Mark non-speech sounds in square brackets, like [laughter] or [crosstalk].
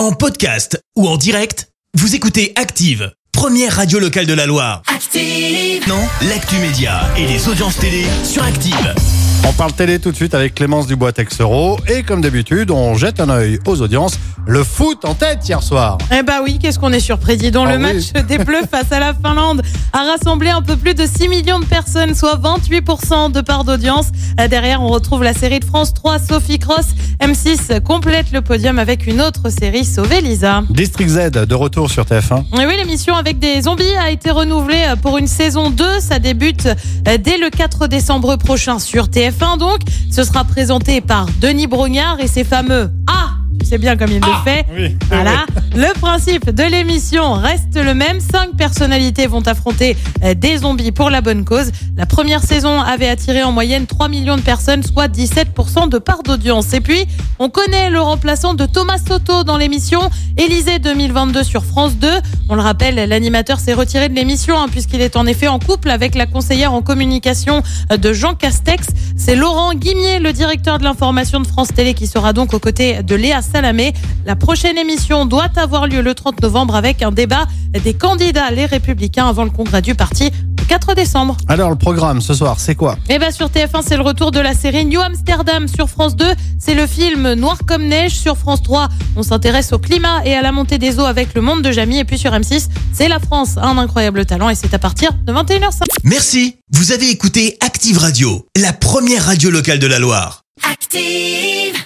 En podcast ou en direct, vous écoutez Active, première radio locale de la Loire. Active. Non, l'actu média et les audiences télé sur Active. On parle télé tout de suite avec Clémence Dubois-Texero. Et comme d'habitude, on jette un œil aux audiences. Le foot en tête hier soir. Eh bah oui, qu'est-ce qu'on est surpris, dis donc. Ah le oui. match des Bleus [laughs] face à la Finlande a rassemblé un peu plus de 6 millions de personnes, soit 28% de part d'audience. Euh, Derrière, on retrouve la série de France 3, Sophie Cross. M6 complète le podium avec une autre série, Sauver Lisa. District Z de retour sur TF1. Et oui, l'émission avec des zombies a été renouvelée euh, pour une saison 2. Ça débute euh, dès le 4 décembre prochain sur TF1. Donc, ce sera présenté par Denis Brognard et ses fameux Ah tu sais bien comme il le fait. oui, Voilà. Le principe de l'émission reste le même. Cinq personnalités vont affronter euh, des zombies pour la bonne cause. La première saison avait attiré en moyenne 3 millions de personnes, soit 17% de part d'audience. Et puis, on connaît le remplaçant de Thomas Soto dans l'émission Élysée 2022 sur France 2. On le rappelle, l'animateur s'est retiré de l'émission hein, puisqu'il est en effet en couple avec la conseillère en communication euh, de Jean Castex. C'est Laurent Guimier, le directeur de l'information de France Télé, qui sera donc aux côtés de Léa Salamé. La prochaine émission doit avoir lieu le 30 novembre avec un débat des candidats, les républicains, avant le congrès du parti 4 décembre. Alors, le programme ce soir, c'est quoi? Et bien sur TF1, c'est le retour de la série New Amsterdam. Sur France 2, c'est le film Noir comme neige. Sur France 3, on s'intéresse au climat et à la montée des eaux avec le monde de Jamie. Et puis sur M6, c'est la France, un incroyable talent. Et c'est à partir de 21h05. Merci, vous avez écouté Active Radio, la première radio locale de la Loire. Active.